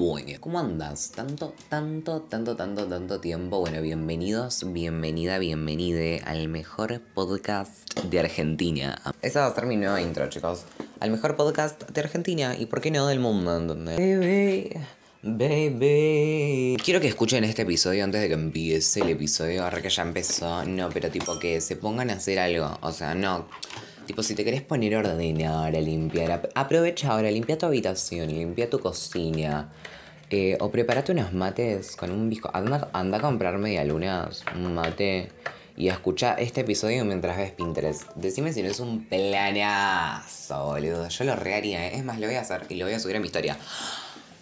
Bueno, ¿cómo andas? Tanto, tanto, tanto, tanto, tanto tiempo. Bueno, bienvenidos, bienvenida, bienvenide al mejor podcast de Argentina. Esa va a ser mi nueva intro, chicos. Al mejor podcast de Argentina y, ¿por qué no, del mundo? ¿entendés? Baby, baby. Quiero que escuchen este episodio antes de que empiece el episodio. Ahora que ya empezó. No, pero tipo que se pongan a hacer algo. O sea, no. Tipo, si te querés poner a ordenar, a limpiar, ap- aprovecha ahora, limpia tu habitación, limpia tu cocina. eh, o prepárate unos mates con un bizco. Anda, anda a comprar medialunas, un mate. Y escucha este episodio mientras ves Pinterest. Decime si no es un planazo, boludo. Yo lo reharía, ¿eh? Es más, lo voy a hacer y lo voy a subir a mi historia.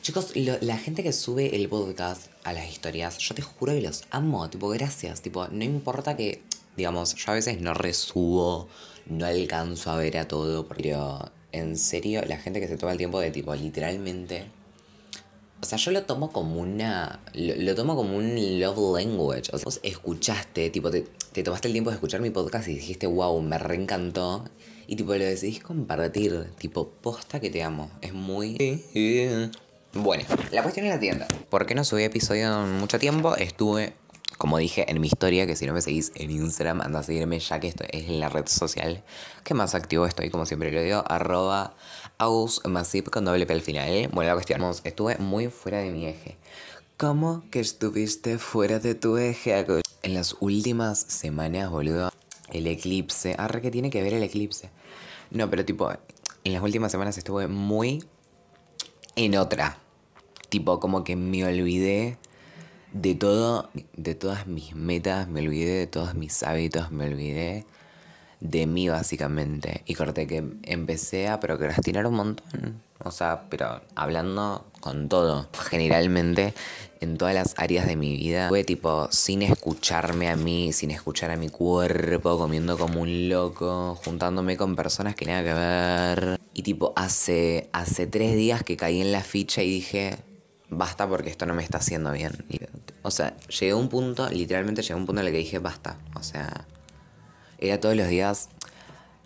Chicos, la gente que sube el podcast a las historias, yo te juro que los amo, tipo, gracias, tipo, no importa que, digamos, yo a veces no resubo, no alcanzo a ver a todo, pero en serio, la gente que se toma el tiempo de, tipo, literalmente, o sea, yo lo tomo como una, lo, lo tomo como un love language, o sea, vos escuchaste, tipo, te, te tomaste el tiempo de escuchar mi podcast y dijiste, wow, me reencantó, y tipo, lo decidís compartir, tipo, posta que te amo, es muy... Bueno, la cuestión es la siguiente. ¿Por qué no subí episodio en mucho tiempo? Estuve, como dije en mi historia, que si no me seguís en Instagram, anda a seguirme ya que esto es la red social que más activo estoy, como siempre lo digo, arroba ausmasip con doble P al final. Bueno, la cuestión, estuve muy fuera de mi eje. ¿Cómo que estuviste fuera de tu eje? Agus? En las últimas semanas, boludo, el eclipse. Arre, ¿qué tiene que ver el eclipse? No, pero tipo, en las últimas semanas estuve muy en otra. Tipo, como que me olvidé de todo, de todas mis metas, me olvidé de todos mis hábitos, me olvidé de mí básicamente. Y corté que empecé a procrastinar un montón. O sea, pero hablando con todo. Generalmente en todas las áreas de mi vida. Fue tipo sin escucharme a mí, sin escuchar a mi cuerpo, comiendo como un loco, juntándome con personas que nada que ver. Y tipo, hace, hace tres días que caí en la ficha y dije, basta porque esto no me está haciendo bien. O sea, llegué a un punto, literalmente llegué a un punto en el que dije, basta. O sea, era todos los días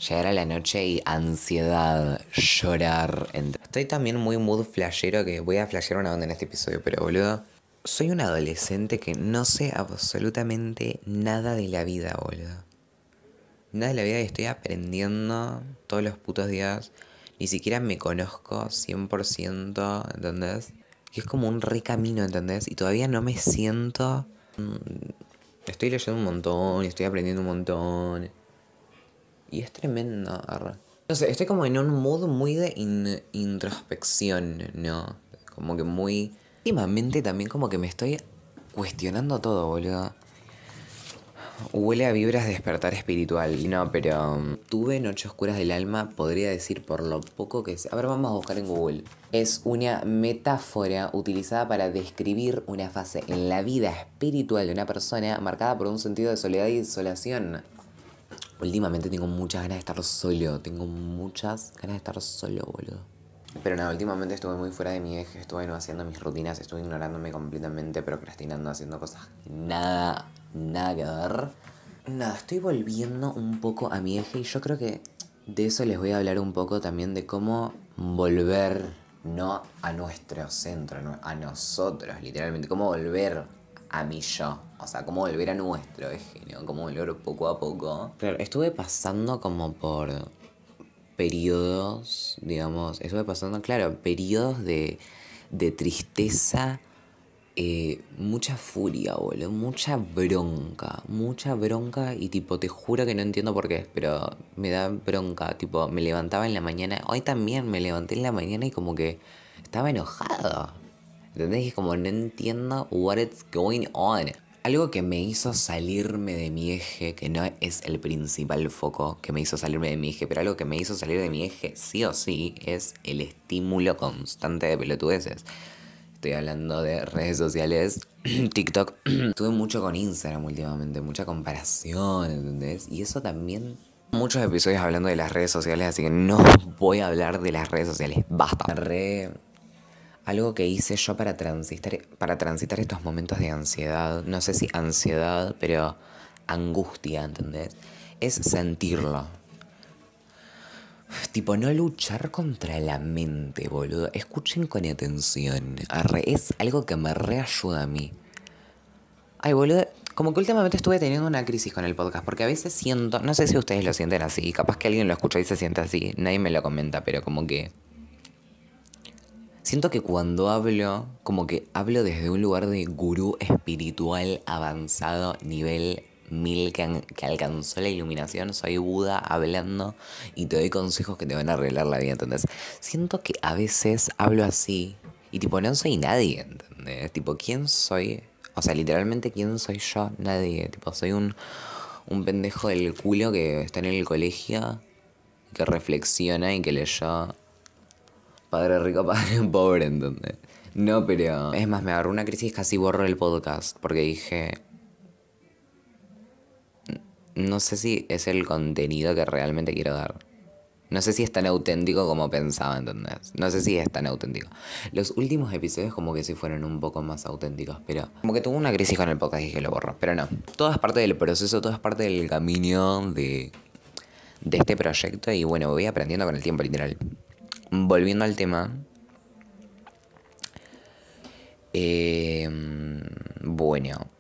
llegar a la noche y ansiedad, llorar. Estoy también muy mood flashero que voy a flashear una onda en este episodio, pero boludo. Soy un adolescente que no sé absolutamente nada de la vida, boludo. Nada de la vida y estoy aprendiendo todos los putos días. Ni siquiera me conozco 100%, ¿entendés? Y es como un recamino, ¿entendés? Y todavía no me siento... mm, Estoy leyendo un montón estoy aprendiendo un montón. Y es tremendo. No sé, estoy como en un mood muy de in- introspección, ¿no? Como que muy... Últimamente también como que me estoy cuestionando todo, boludo. Huele a vibras de despertar espiritual. No, pero um, tuve noches oscuras del alma, podría decir por lo poco que sé. A ver, vamos a buscar en Google. Es una metáfora utilizada para describir una fase en la vida espiritual de una persona marcada por un sentido de soledad y desolación. Últimamente tengo muchas ganas de estar solo. Tengo muchas ganas de estar solo, boludo. Pero nada, últimamente estuve muy fuera de mi eje. Estuve no haciendo mis rutinas. Estuve ignorándome completamente, procrastinando, haciendo cosas nada, nada que ver. Nada, estoy volviendo un poco a mi eje y yo creo que de eso les voy a hablar un poco también de cómo volver, no a nuestro centro, a nosotros, literalmente. Cómo volver a mi yo. O sea, cómo volver a nuestro eje, ¿no? Cómo volver poco a poco. Claro, estuve pasando como por periodos, digamos, estuve pasando, claro, periodos de, de tristeza, eh, mucha furia, boludo, mucha bronca, mucha bronca y tipo, te juro que no entiendo por qué, pero me da bronca, tipo, me levantaba en la mañana, hoy también me levanté en la mañana y como que estaba enojado, ¿entendés? Y como, no entiendo what is going on. Algo que me hizo salirme de mi eje, que no es el principal foco que me hizo salirme de mi eje, pero algo que me hizo salir de mi eje sí o sí es el estímulo constante de pelotudeces. Estoy hablando de redes sociales, TikTok. Tuve mucho con Instagram últimamente, mucha comparación, ¿entendés? Y eso también... Muchos episodios hablando de las redes sociales, así que no voy a hablar de las redes sociales. Basta. Re algo que hice yo para transitar, para transitar estos momentos de ansiedad, no sé si ansiedad, pero angustia, ¿entendés? Es sentirlo. Tipo, no luchar contra la mente, boludo. Escuchen con atención. Es algo que me reayuda a mí. Ay, boludo. Como que últimamente estuve teniendo una crisis con el podcast, porque a veces siento, no sé si ustedes lo sienten así, capaz que alguien lo escucha y se siente así, nadie me lo comenta, pero como que... Siento que cuando hablo, como que hablo desde un lugar de gurú espiritual avanzado, nivel mil que, alcanzó la iluminación, soy Buda hablando y te doy consejos que te van a arreglar la vida, ¿entendés? Siento que a veces hablo así y tipo no soy nadie, ¿entendés? Tipo, ¿quién soy? O sea, literalmente, ¿quién soy yo? Nadie. Tipo, soy un, un pendejo del culo que está en el colegio, que reflexiona y que leyó Padre rico, padre pobre, ¿entendés? No, pero... Es más, me agarró una crisis, casi borro el podcast, porque dije no sé si es el contenido que realmente quiero dar. No sé si es tan auténtico como pensaba, ¿entendés? No sé si es tan auténtico. Los últimos episodios como que sí fueron un poco más auténticos, pero como que tuve una crisis con el podcast y dije lo borro. Pero no, todo es parte del proceso, todo es parte del camino de, de este proyecto y bueno, voy aprendiendo con el tiempo, literal. Volviendo al tema. Eh, bueno,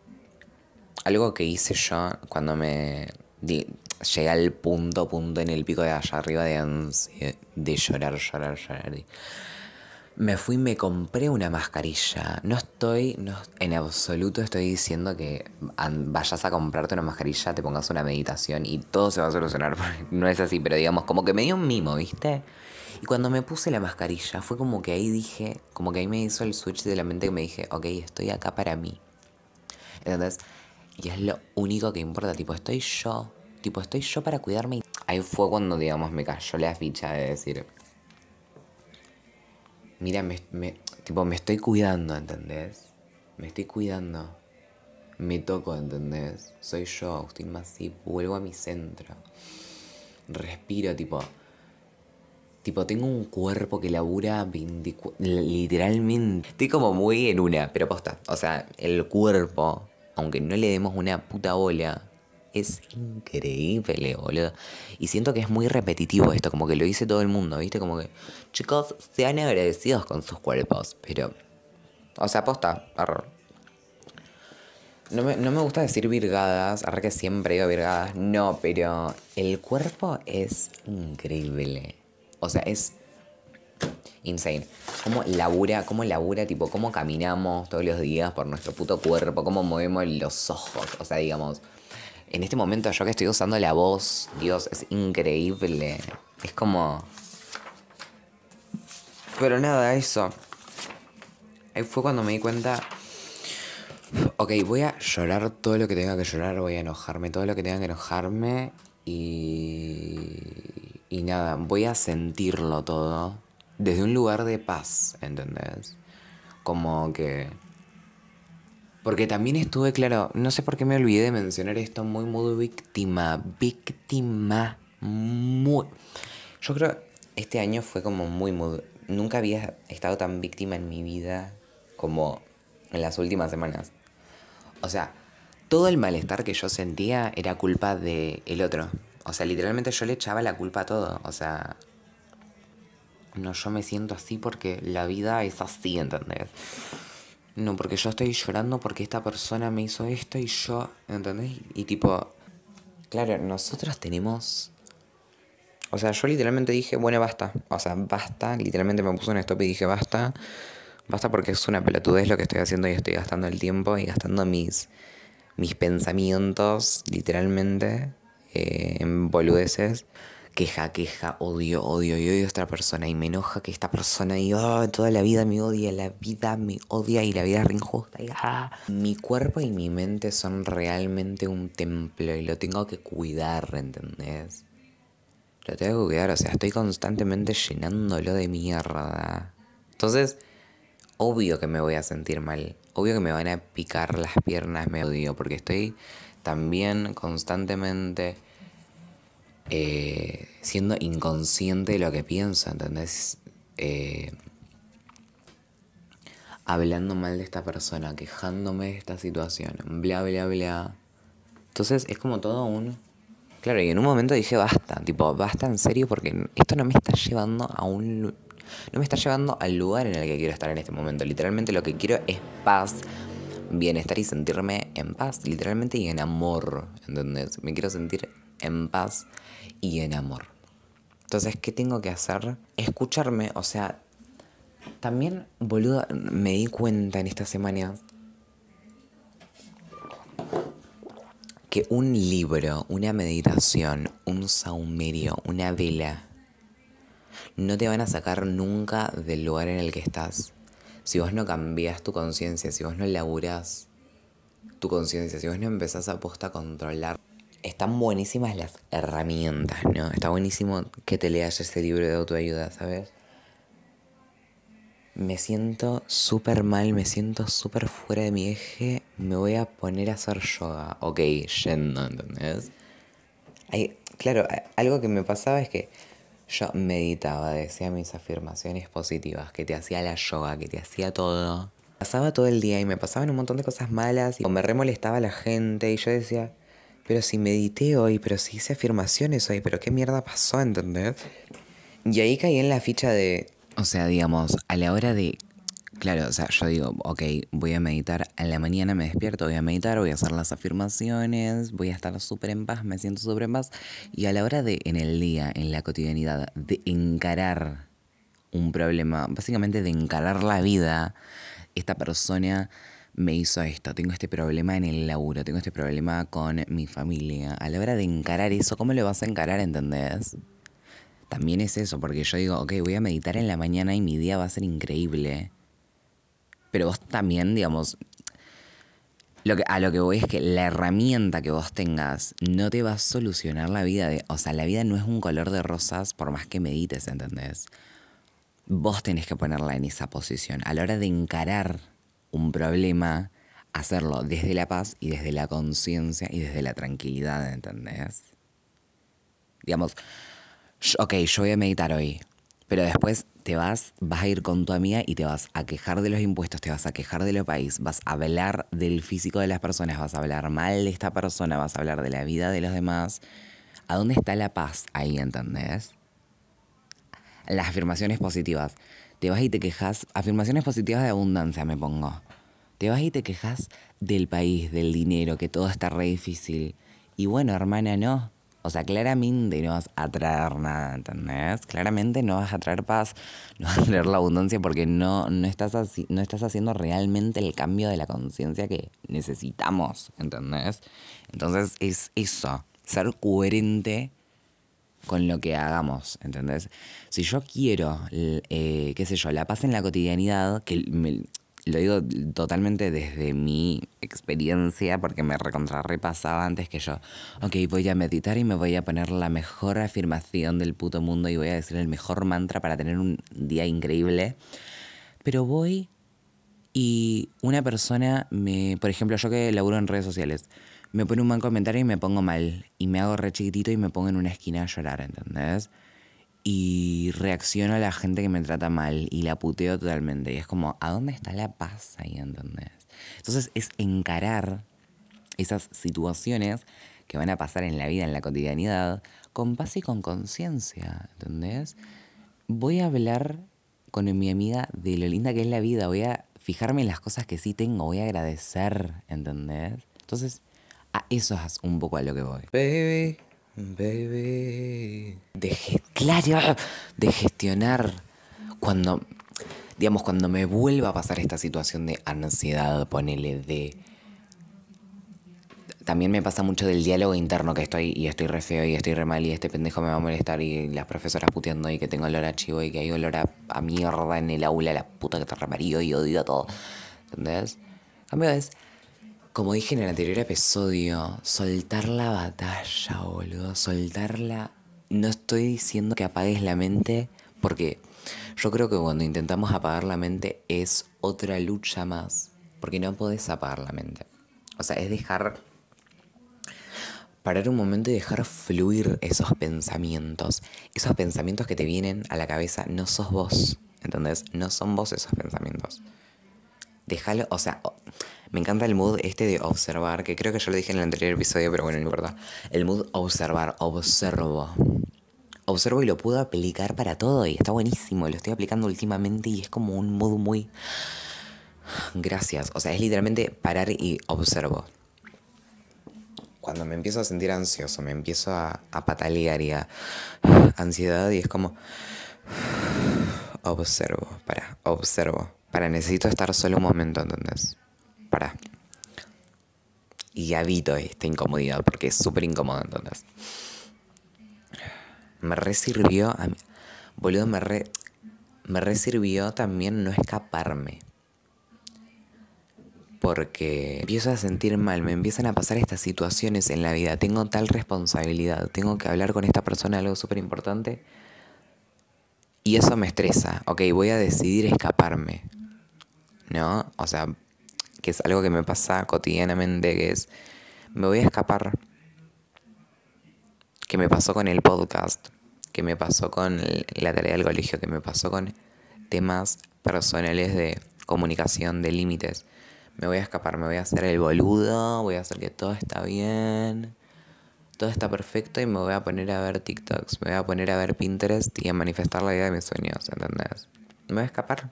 algo que hice yo cuando me llegué al punto, punto en el pico de allá arriba de, de llorar, llorar, llorar. Me fui y me compré una mascarilla. No estoy, no, en absoluto estoy diciendo que vayas a comprarte una mascarilla, te pongas una meditación y todo se va a solucionar. No es así, pero digamos, como que me dio un mimo, ¿viste? Y cuando me puse la mascarilla, fue como que ahí dije, como que ahí me hizo el switch de la mente que me dije, ok, estoy acá para mí. Entonces, y es lo único que importa, tipo, estoy yo. Tipo, estoy yo para cuidarme. Ahí fue cuando, digamos, me cayó la ficha de decir... Mira, me, tipo, me estoy cuidando, ¿entendés? Me estoy cuidando. Me toco, ¿entendés? Soy yo, Agustín Masip. Vuelvo a mi centro. Respiro, tipo... Tipo, tengo un cuerpo que labura 24... Literalmente. Estoy como muy en una, pero posta. O sea, el cuerpo aunque no le demos una puta bola, es increíble, boludo. Y siento que es muy repetitivo esto, como que lo dice todo el mundo, ¿viste? Como que, chicos, sean agradecidos con sus cuerpos, pero... O sea, aposta, error. No me, no me gusta decir virgadas, ahora que siempre digo virgadas, no, pero el cuerpo es increíble. O sea, es insane. Cómo labura, cómo labura, tipo, cómo caminamos todos los días por nuestro puto cuerpo, cómo movemos los ojos. O sea, digamos, en este momento yo que estoy usando la voz, Dios, es increíble. Es como... Pero nada, eso. Ahí fue cuando me di cuenta... Ok, voy a llorar todo lo que tenga que llorar, voy a enojarme todo lo que tenga que enojarme y... Y nada, voy a sentirlo todo desde un lugar de paz, ¿entendés? Como que... Porque también estuve, claro, no sé por qué me olvidé de mencionar esto, muy, muy víctima, víctima, muy... Yo creo este año fue como muy, muy... Nunca había estado tan víctima en mi vida como en las últimas semanas. O sea, todo el malestar que yo sentía era culpa del el otro. O sea, literalmente yo le echaba la culpa a todo. O sea, no, yo me siento así porque la vida es así, ¿entendés? No, porque yo estoy llorando porque esta persona me hizo esto y yo, ¿entendés? Y tipo, claro, nosotros tenemos... O sea, yo literalmente dije, bueno, basta. O sea, basta. Literalmente me puse un stop y dije, basta. Basta porque es una pelotudez lo que estoy haciendo y estoy gastando el tiempo y gastando mis, mis pensamientos, literalmente, eh, en boludeces queja, queja, odio, odio y odio a esta persona y me enoja que esta persona y oh, toda la vida me odia, la vida me odia y la vida es injusta. Y, ah. Mi cuerpo y mi mente son realmente un templo y lo tengo que cuidar, ¿entendés? Lo tengo que cuidar, o sea, estoy constantemente llenándolo de mierda. Entonces, obvio que me voy a sentir mal. Obvio que me van a picar las piernas, me odio, porque estoy también constantemente eh, siendo inconsciente de lo que pienso, ¿entendés? Eh, hablando mal de esta persona, quejándome de esta situación, bla, bla, bla. Entonces es como todo un... Claro, y en un momento dije, basta, tipo, basta en serio porque esto no me está llevando a un... No me está llevando al lugar en el que quiero estar en este momento. Literalmente lo que quiero es paz, bienestar y sentirme en paz, literalmente y en amor, ¿entendés? Me quiero sentir en paz y en amor. Entonces, ¿qué tengo que hacer? Escucharme, o sea, también, boludo, me di cuenta en esta semana que un libro, una meditación, un saumerio, una vela, no te van a sacar nunca del lugar en el que estás. Si vos no cambias tu conciencia, si vos no laburás tu conciencia, si vos no empezás a posta a controlar. Están buenísimas las herramientas, ¿no? Está buenísimo que te leas ese libro de autoayuda, ¿sabes? me siento súper mal, me siento súper fuera de mi eje, me voy a poner a hacer yoga. Ok, yendo, ¿entendés? Claro, algo que me pasaba es que yo meditaba, decía mis afirmaciones positivas, que te hacía la yoga, que te hacía todo. Pasaba todo el día y me pasaban un montón de cosas malas y me remolestaba la gente y yo decía, pero si medité hoy, pero si hice afirmaciones hoy, pero qué mierda pasó, ¿entendés? Y ahí caí en la ficha de o sea, digamos, a la hora de... Claro, o sea, yo digo, ok, voy a meditar, a la mañana me despierto, voy a meditar, voy a hacer las afirmaciones, voy a estar súper en paz, me siento súper en paz. Y a la hora de, en el día, en la cotidianidad, de encarar un problema, básicamente de encarar la vida, esta persona me hizo esto, tengo este problema en el laburo, tengo este problema con mi familia. A la hora de encarar eso, ¿cómo lo vas a encarar, entendés? también es eso, porque yo digo, ok, voy a meditar en la mañana y mi día va a ser increíble. Pero vos también, digamos, lo que, a lo que voy es que la herramienta que vos tengas no te va a solucionar la vida. De, o sea, la vida no es un color de rosas por más que medites, ¿entendés? Vos tenés que ponerla en esa posición. A la hora de encarar un problema, hacerlo desde la paz y desde la conciencia y desde la tranquilidad, ¿entendés? Digamos, ok, yo voy a meditar hoy, pero después te vas, vas a ir con tu amiga y te vas a quejar de los impuestos, te vas a quejar de lo país, vas a hablar del físico de las personas, vas a hablar mal de esta persona, vas a hablar de la vida de los demás. ¿A dónde está la paz ahí, entendés? Las afirmaciones positivas. Te vas y te quejas, afirmaciones positivas de abundancia me pongo. Te vas y te quejas del país, del dinero, que todo está re difícil. Y bueno, hermana, no. O sea, claramente no vas a traer nada, ¿entendés? Claramente no vas a traer paz, no vas a traer la abundancia porque no, no, estás, no estás haciendo realmente el cambio de la conciencia que necesitamos, ¿entendés? Entonces es eso, ser coherente con lo que hagamos, ¿entendés? Si yo quiero, eh, qué sé yo, la paz en la cotidianidad, que lo digo totalmente desde mi experiencia, porque me recontra repasaba antes que yo, ok, voy a meditar y me voy a poner la mejor afirmación del puto mundo y voy a decir el mejor mantra para tener un día increíble. Pero voy y una persona me, por ejemplo, yo que laburo en redes sociales, me pone un buen comentario y me pongo mal. Y me hago re chiquitito y me pongo en una esquina a llorar, ¿entendés? y reacciono a la gente que me trata mal y la puteo totalmente. Y es como, ¿a dónde está la paz ahí, entendés? Entonces es encarar esas situaciones que van a pasar en la vida, en la cotidianidad, con paz y con conciencia, ¿entendés? Voy a hablar con mi amiga de lo linda que es la vida, voy a fijarme en las cosas que sí tengo, voy a agradecer, ¿entendés? Entonces, a eso es un poco a lo que voy. Baby. Baby. De, claro, de gestionar cuando, digamos, cuando me vuelva a pasar esta situación de ansiedad, ponele de... También me pasa mucho del diálogo interno que estoy y estoy re feo y estoy re mal y este pendejo me va a molestar y las profesoras puteando y que tengo olor a chivo y que hay olor a, mierda en el aula, la puta que te remarío y odio a todo. ¿Entendés? Cambio es como dije en el anterior episodio, soltar la batalla, boludo. Soltarla. No estoy diciendo que apagues la mente, porque yo creo que cuando intentamos apagar la mente es otra lucha más. Porque no podés apagar la mente. O sea, es dejar. Parar un momento y dejar fluir esos pensamientos. Esos pensamientos que te vienen a la cabeza no sos vos. ¿Entendés? No son vos esos pensamientos. Déjalo, o sea, Me encanta el mood este de observar, que creo que ya lo dije en el anterior episodio, pero bueno, no importa. El mood observar, observo. Observo y lo puedo aplicar para todo y está buenísimo. Lo estoy aplicando últimamente y es como un mood muy... Gracias. O sea, es literalmente parar y observo. Cuando me empiezo a sentir ansioso, me empiezo a, a patalear y a ansiedad y es como... Observo, para, observo. Para, necesito estar solo un momento, ¿entendés? para. Y habito esta incomodidad porque es súper incómodo entonces. Me resirvió, a mí, boludo, me, re, me resirvió también no escaparme. Porque empiezo a sentir mal, me empiezan a pasar estas situaciones en la vida. Tengo tal responsabilidad, tengo que hablar con esta persona algo súper importante. Y eso me estresa. Ok, voy a decidir escaparme. ¿No? O sea, que es algo que me pasa cotidianamente, que es, me voy a escapar. Que me pasó con el podcast, que me pasó con la tarea del colegio, que me pasó con temas personales de comunicación, de límites. Me voy a escapar, me voy a hacer el boludo, voy a hacer que todo está bien, todo está perfecto y me voy a poner a ver TikToks, me voy a poner a ver Pinterest y a manifestar la idea de mis sueños, ¿entendés? Me voy a escapar.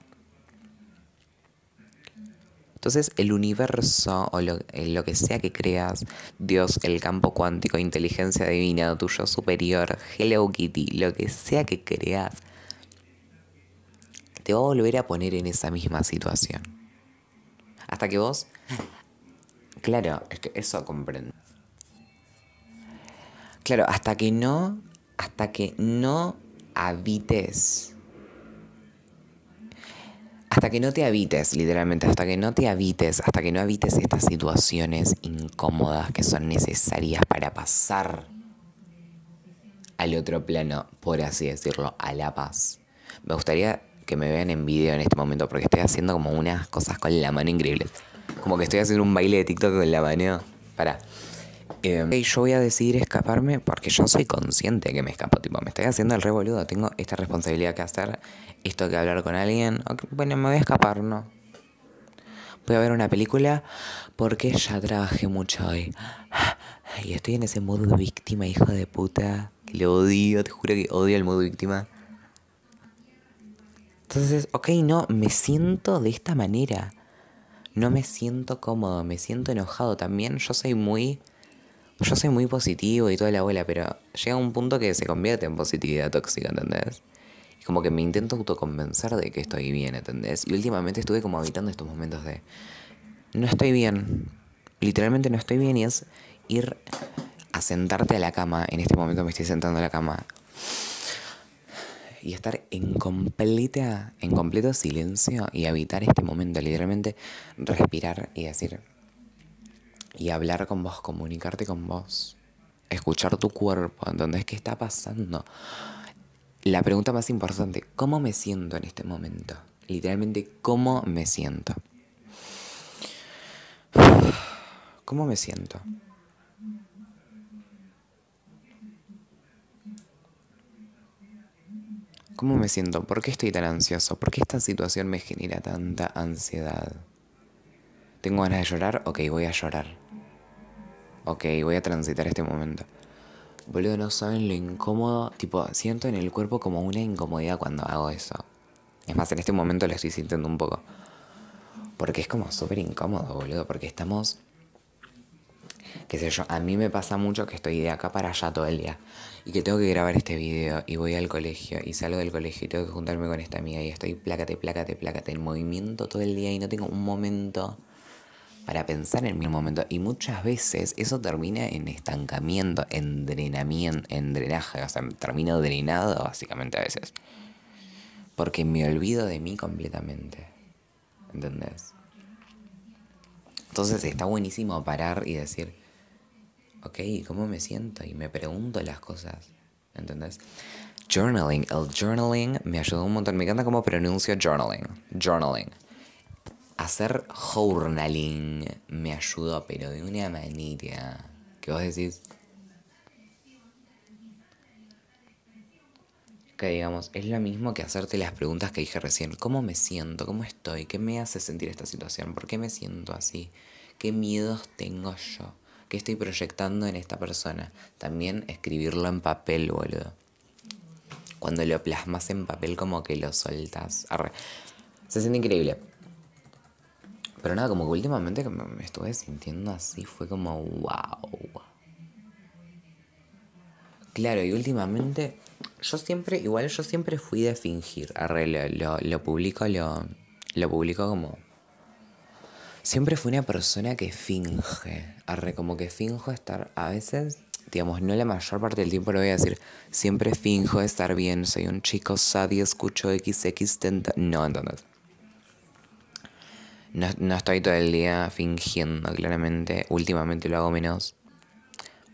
Entonces el universo o lo, eh, lo, que sea que creas, Dios, el campo cuántico, inteligencia divina, tuyo superior, Hello Kitty, lo que sea que creas, te va a volver a poner en esa misma situación. Hasta que vos... Claro, es que eso comprende. Claro, hasta que no... Hasta que no habites hasta que no te habites, literalmente, hasta que no te habites, hasta que no habites estas situaciones incómodas que son necesarias para pasar al otro plano, por así decirlo, a la paz. Me gustaría que me vean en video en este momento porque estoy haciendo como unas cosas con la mano increíbles. Como que estoy haciendo un baile de TikTok con la mano. Para. Eh, yo voy a decidir escaparme porque yo soy consciente que me escapo. Tipo, me estoy haciendo el revoludo. Tengo esta responsabilidad que hacer. Esto que hablar con alguien. bueno, me voy a escapar, ¿no? Voy a ver una película porque ya trabajé mucho hoy. Y estoy en ese modo víctima, hijo de puta. Que lo odio, te juro que odio el modo víctima. Entonces, ok, no, me siento de esta manera. No me siento cómodo, me siento enojado también. Yo soy muy yo soy muy positivo y toda la abuela, pero llega un punto que se convierte en positividad tóxica, ¿entendés? Y como que me intento autoconvencer de que estoy bien, ¿entendés? Y últimamente estuve como habitando estos momentos de... No estoy bien. Literalmente no estoy bien y es ir a sentarte a la cama. En este momento me estoy sentando a la cama. Y estar en completa, en completo silencio y habitar este momento. Literalmente respirar y decir, y hablar con vos, comunicarte con vos, escuchar tu cuerpo, ¿entendés qué está pasando? La pregunta más importante, ¿cómo me siento en este momento? Literalmente, ¿cómo me siento? ¿Cómo me siento? ¿Cómo me siento? ¿Por qué estoy tan ansioso? ¿Por qué esta situación me genera tanta ansiedad? ¿Tengo ganas de llorar? Ok, voy a llorar. Ok, voy a transitar este momento. Boludo, no saben lo incómodo. Tipo, siento en el cuerpo como una incomodidad cuando hago eso. Es más, en este momento lo estoy sintiendo un poco. Porque es como súper incómodo, boludo. Porque estamos. Qué sé yo, a mí me pasa mucho que estoy de acá para allá todo el día. Y que tengo que grabar este video y voy al colegio y salgo del colegio y tengo que juntarme con esta amiga y estoy plácate, plácate, plácate en movimiento todo el día y no tengo un momento para pensar en mi momento. Y muchas veces eso termina en estancamiento, en drenamiento, en drenaje. O sea, termino drenado básicamente a veces. Porque me olvido de mí completamente. ¿Entendés? Entonces está buenísimo parar y decir, ok, ¿cómo me siento? Y me pregunto las cosas. ¿Entendés? Journaling. El journaling me ayudó un montón. Me encanta cómo pronuncio journaling. Journaling hacer journaling me ayudó, pero de una manera que vos decís. que digamos, es lo mismo que hacerte las preguntas que dije recién. ¿Cómo me siento? ¿Cómo estoy? ¿Qué me hace sentir esta situación? ¿Por qué me siento así? ¿Qué miedos tengo yo? ¿Qué estoy proyectando en esta persona? También escribirlo en papel, boludo. Cuando lo plasmas en papel como que lo soltas. Se siente increíble. Pero nada, como que últimamente me estuve sintiendo así, fue como wow. Claro, y últimamente yo siempre, igual yo siempre fui de fingir. Arre, lo, lo, publico, lo, lo publico como. Siempre fui una persona que finge. Arre, como que finjo estar. A veces, digamos, no la mayor parte del tiempo lo voy a decir. Siempre finjo estar bien. Soy un chico y escucho XX tenta. No, entonces. No, no estoy todo el día fingiendo, claramente. Últimamente lo hago menos.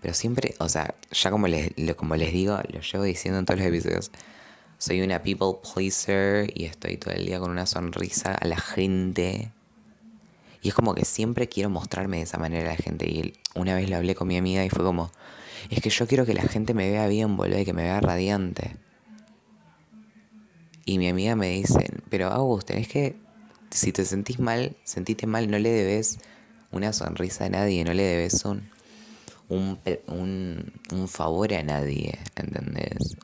Pero siempre, o sea, ya como les, como les digo, lo llevo diciendo en todos los episodios, soy una people pleaser y estoy todo el día con una sonrisa a la gente. Y es como que siempre quiero mostrarme de esa manera a la gente. Y una vez lo hablé con mi amiga y fue como, es que yo quiero que la gente me vea bien, boludo, y que me vea radiante. Y mi amiga me dice, pero August, es que si te sentís mal, sentiste mal, no le debes una sonrisa a nadie, no le debes un un, un, favor a nadie, ¿entendés?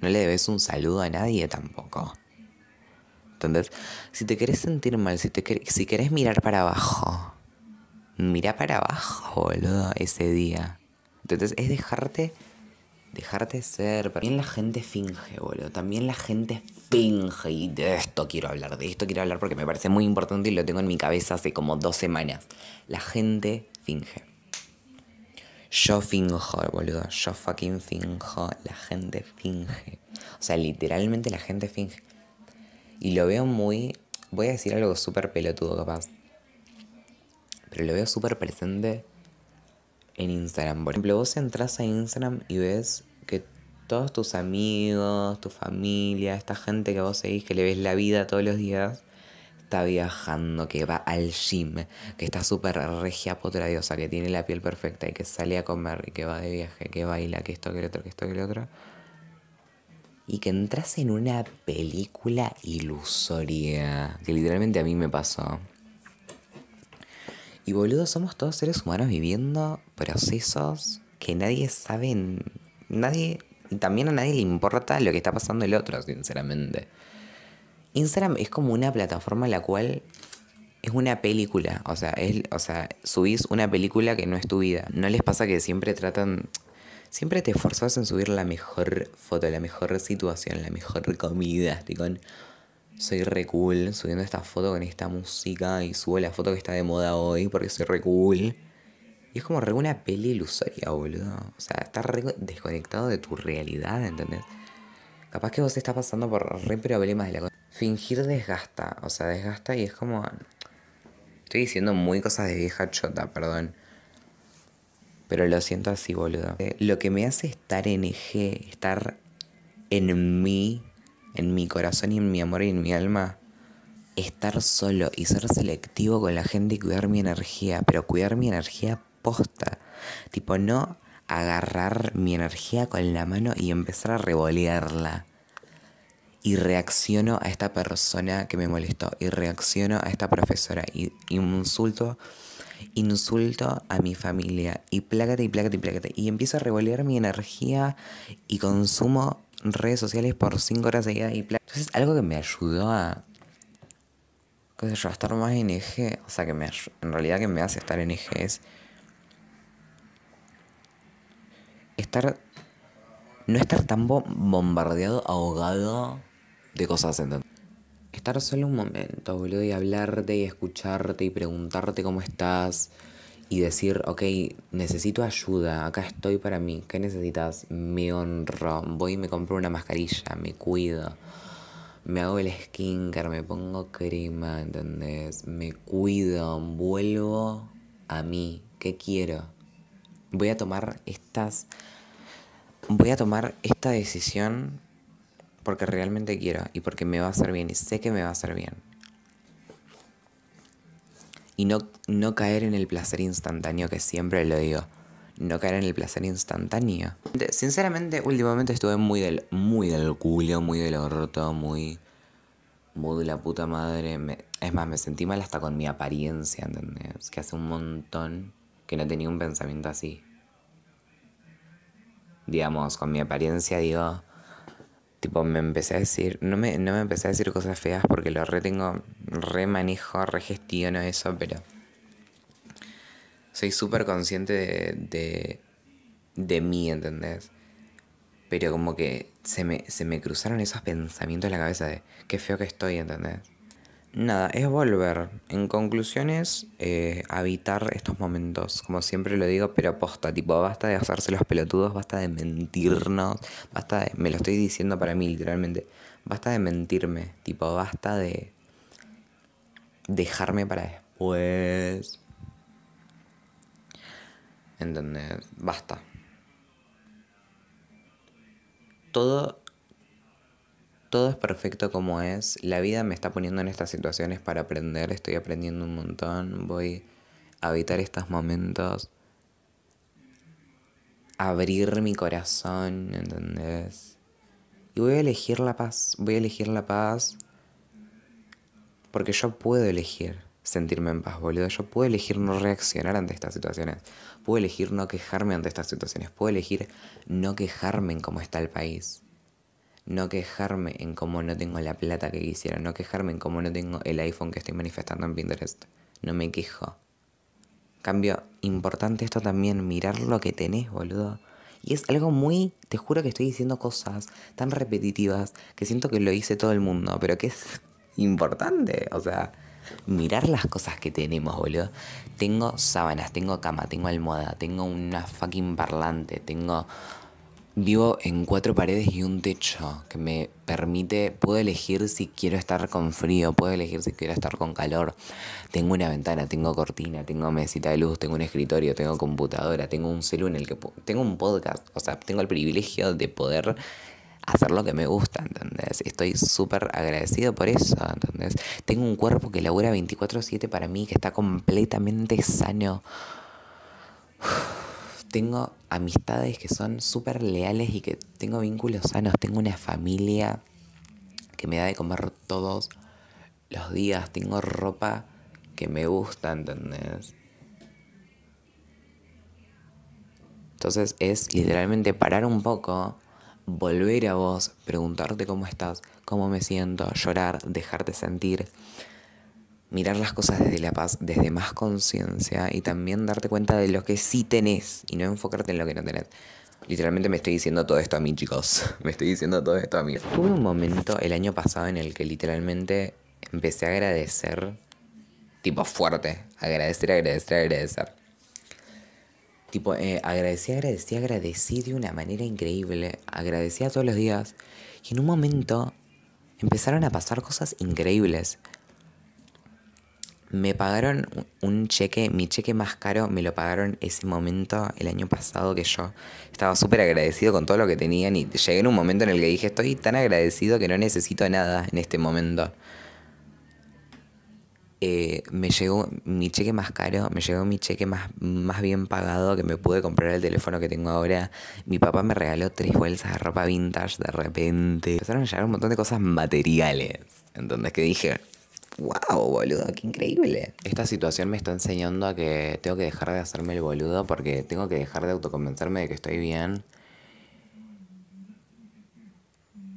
No le debes un saludo a nadie tampoco. Entonces, si te querés sentir mal, si, te si querés mirar para abajo, mira para abajo, boludo, ese día. Entonces, es dejarte, dejarte ser. También la gente finge, boludo. También la gente finge. Y de esto quiero hablar, de esto quiero hablar porque me parece muy importante y lo tengo en mi cabeza hace como dos semanas. La gente finge. Yo finjo, boludo. Yo fucking finjo. La gente finge. O sea, literalmente la gente finge. Y lo veo muy. Voy a decir algo súper pelotudo, capaz. Pero lo veo súper presente en Instagram. Por ejemplo, vos entras a Instagram y ves que todos tus amigos, tu familia, esta gente que vos seguís, que le ves la vida todos los días, está viajando, que va al gym, que está súper regia potradiosa, que tiene la piel perfecta y que sale a comer y que va de viaje, que baila, que esto, que lo otro, que esto, que lo otro. Y que entras en una película ilusoria, que literalmente a mí me pasó. Y boludo, somos todos seres humanos viviendo procesos que nadie sabe, nadie, también a nadie le importa lo que está pasando el otro, sinceramente. Instagram es como una plataforma en la cual es una película. O sea, es, o sea, subís una película que no es tu vida. ¿No les pasa que siempre tratan. Siempre te esforzas en subir la mejor foto, la mejor situación, la mejor comida? Con. Soy re cool subiendo esta foto con esta música y subo la foto que está de moda hoy porque soy re cool. Y es como re una peli ilusoria, boludo. O sea, estás re desconectado de tu realidad, ¿entendés? Capaz que vos estás pasando por re problemas de la cosa. Fingir desgasta, o sea, desgasta y es como... Estoy diciendo muy cosas de vieja chota, perdón. Pero lo siento así, boludo. Eh, lo que me hace estar en eje, estar en mí, en mi corazón y en mi amor y en mi alma, estar solo y ser selectivo con la gente y cuidar mi energía, pero cuidar mi energía posta. Tipo, no agarrar mi energía con la mano y empezar a revolearla. Y reacciono a esta persona que me molestó. Y reacciono a esta profesora. Y, insulto, insulto a mi familia. Y plácate y plácate y plácate. Y empiezo a revolear mi energía y consumo redes sociales por 5 horas seguidas y Entonces algo que me ayudó a... ¿Qué sé a estar más en eje. O sea, que me, en realidad que me hace estar en eje es estar. No estar tan bombardeado, ahogado de cosas, Estar solo un momento, boludo, y hablarte y escucharte y preguntarte cómo estás y decir, ok, necesito ayuda, acá estoy para mí, ¿qué necesitas? Me honro, voy y me compro una mascarilla, me cuido, me hago el skincare, me pongo crema, ¿entendés? Me cuido, vuelvo a mí, ¿qué quiero? Voy a tomar estas voy a tomar esta decisión porque realmente quiero y porque me va a hacer bien y sé que me va a hacer bien. Y no, no caer en el placer instantáneo que siempre lo digo. no caer en el placer instantáneo. Sinceramente, últimamente estuve muy del, muy del culo, muy del orto, muy, muy de la puta madre. es más, me sentí mal hasta con mi apariencia, ¿entendés? Que hace un montón que no tenía un pensamiento así. Digamos, con mi apariencia digo, tipo, me empecé a decir, no me, no me empecé a decir cosas feas porque lo re tengo, re manejo, re gestiono eso, pero soy súper consciente de, de, de, mí, ¿entendés? Pero como que se me, se me cruzaron esos pensamientos en la cabeza de qué feo que estoy, ¿entendés? Nada, es volver. En conclusiones, eh, habitar estos momentos, como siempre lo digo, pero posta, tipo, basta de hacerse los pelotudos, basta de mentirnos, basta de, me lo estoy diciendo para mí literalmente, basta de mentirme, tipo, basta de dejarme para después, ¿Entendés? Basta. Todo, todo es perfecto como es. La vida me está poniendo en estas situaciones para aprender. Estoy aprendiendo un montón. Voy a evitar estos momentos. Abrir mi corazón, ¿entendés? Y voy a elegir la paz. Voy a elegir la paz. Porque yo puedo elegir sentirme en paz, boludo. Yo puedo elegir no reaccionar ante estas situaciones. Puedo elegir no quejarme ante estas situaciones. Puedo elegir no quejarme en cómo está el país. No quejarme en cómo no tengo la plata que quisiera. No quejarme en cómo no tengo el iPhone que estoy manifestando en Pinterest. No me quejo. Cambio, importante esto también, mirar lo que tenés, boludo. Y es algo muy, te juro que estoy diciendo cosas tan repetitivas que siento que lo dice todo el mundo, pero que es importante. O sea, mirar las cosas que tenemos, boludo. Tengo sábanas, tengo cama, tengo almohada, tengo una fucking parlante, tengo... Vivo en cuatro paredes y un techo que me permite, puedo elegir si quiero estar con frío, puedo elegir si quiero estar con calor. Tengo una ventana, tengo cortina, tengo mesita de luz, tengo un escritorio, tengo computadora, tengo un celu tengo un podcast, o sea, tengo el privilegio de poder hacer lo que me gusta, ¿entendés? Estoy súper agradecido por eso, ¿entendés? Tengo un cuerpo que labura 24/7 para mí, que está completamente sano. Tengo amistades que son súper leales y que tengo vínculos sanos. Tengo una familia que me da de comer todos los días. Tengo ropa que me gusta, ¿entendés? Entonces es literalmente parar un poco volver a vos, preguntarte cómo estás, cómo me siento, llorar, dejarte sentir, mirar las cosas desde la paz, desde más conciencia y también darte cuenta de lo que sí tenés y no enfocarte en lo que no tenés. Literalmente me estoy diciendo todo esto a mí, chicos. Me estoy diciendo todo esto a mí. Tuve un momento el año pasado en el que literalmente empecé a agradecer, tipo fuerte, agradecer, agradecer, agradecer. Tipo, eh, agradecí, agradecí, agradecí de una manera increíble. Agradecía todos los días. Y en un momento empezaron a pasar cosas increíbles. Me pagaron un cheque, mi cheque más caro me lo pagaron ese momento el año pasado que yo estaba súper agradecido con todo lo que tenían y llegué en un momento en el que dije estoy tan agradecido que no necesito nada en este momento. Eh, me llegó mi cheque más caro, me llegó mi cheque más, más bien pagado que me pude comprar el teléfono que tengo ahora. Mi papá me regaló tres bolsas de ropa vintage de repente. Empezaron a llegar un montón de cosas materiales. Entonces que dije, wow, boludo, qué increíble. Esta situación me está enseñando a que tengo que dejar de hacerme el boludo porque tengo que dejar de autoconvencerme de que estoy bien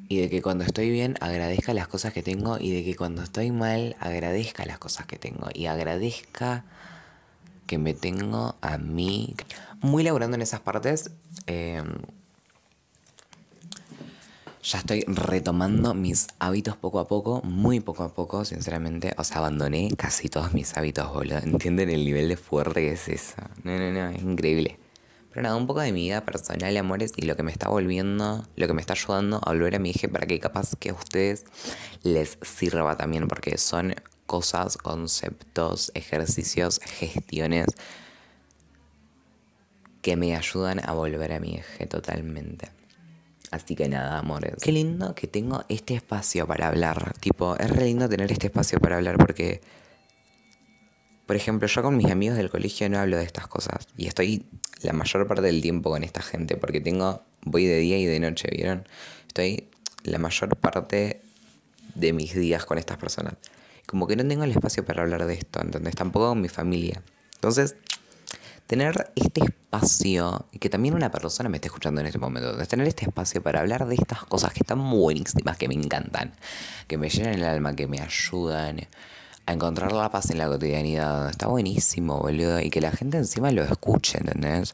y de que cuando estoy bien agradezca las cosas que tengo y de que cuando estoy mal agradezca las cosas que tengo y agradezca que me tengo a mí. Muy laburando en esas partes. Em, ya estoy retomando mis hábitos poco a poco, muy poco a poco, sinceramente. O sea, abandoné casi todos mis hábitos, boludo. ¿Entienden el nivel de fuerte que es eso? No, no, no, es increíble. Pero nada, un poco de mi vida personal, amores, y lo que me está volviendo, lo que me está ayudando a volver a mi eje para que capaz que a ustedes les sirva también, porque son cosas, conceptos, ejercicios, gestiones que me ayudan a volver a mi eje totalmente. Así que nada, amores. Qué lindo que tengo este espacio para hablar. Tipo, es re lindo tener este espacio para hablar porque por ejemplo, yo con mis amigos del colegio no hablo de estas cosas. Y estoy la mayor parte del tiempo con esta gente, porque tengo, voy de día y de noche, ¿vieron? Estoy la mayor parte de mis días con estas personas. Como que no tengo el espacio para hablar de esto, ¿entendés? Tampoco con mi familia. Entonces, tener este espacio, y que también una persona me esté escuchando en este momento, tener este espacio para hablar de estas cosas que están buenísimas, que me encantan, que me llenan el alma, que me ayudan a encontrar la paz en la cotidianidad. Está buenísimo, boludo. Y que la gente encima lo escuche, ¿entendés?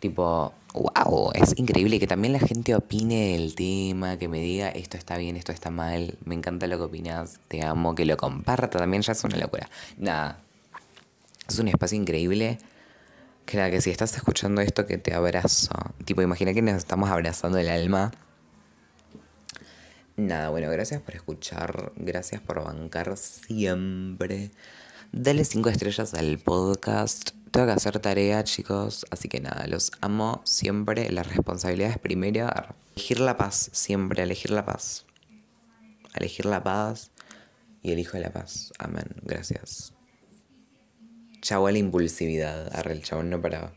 Tipo, wow, es increíble que también la gente opine del tema, que me diga esto está bien, esto está mal, me encanta lo que opinas, te amo, que lo comparta, también ya es una locura. Nada, es un espacio increíble. Que que si estás escuchando esto, que te abrazo. Tipo, imagina que nos estamos abrazando el alma. Nada, bueno, gracias por escuchar, gracias por bancar siempre. Dale cinco estrellas al podcast. Tengo que hacer tarea, chicos. Así que nada, los amo siempre. La responsabilidad es primero elegir la paz, siempre, elegir la paz. Elegir la paz y elijo la paz. Amén. Gracias. Chau a la impulsividad. Arre, el chabón no paraba.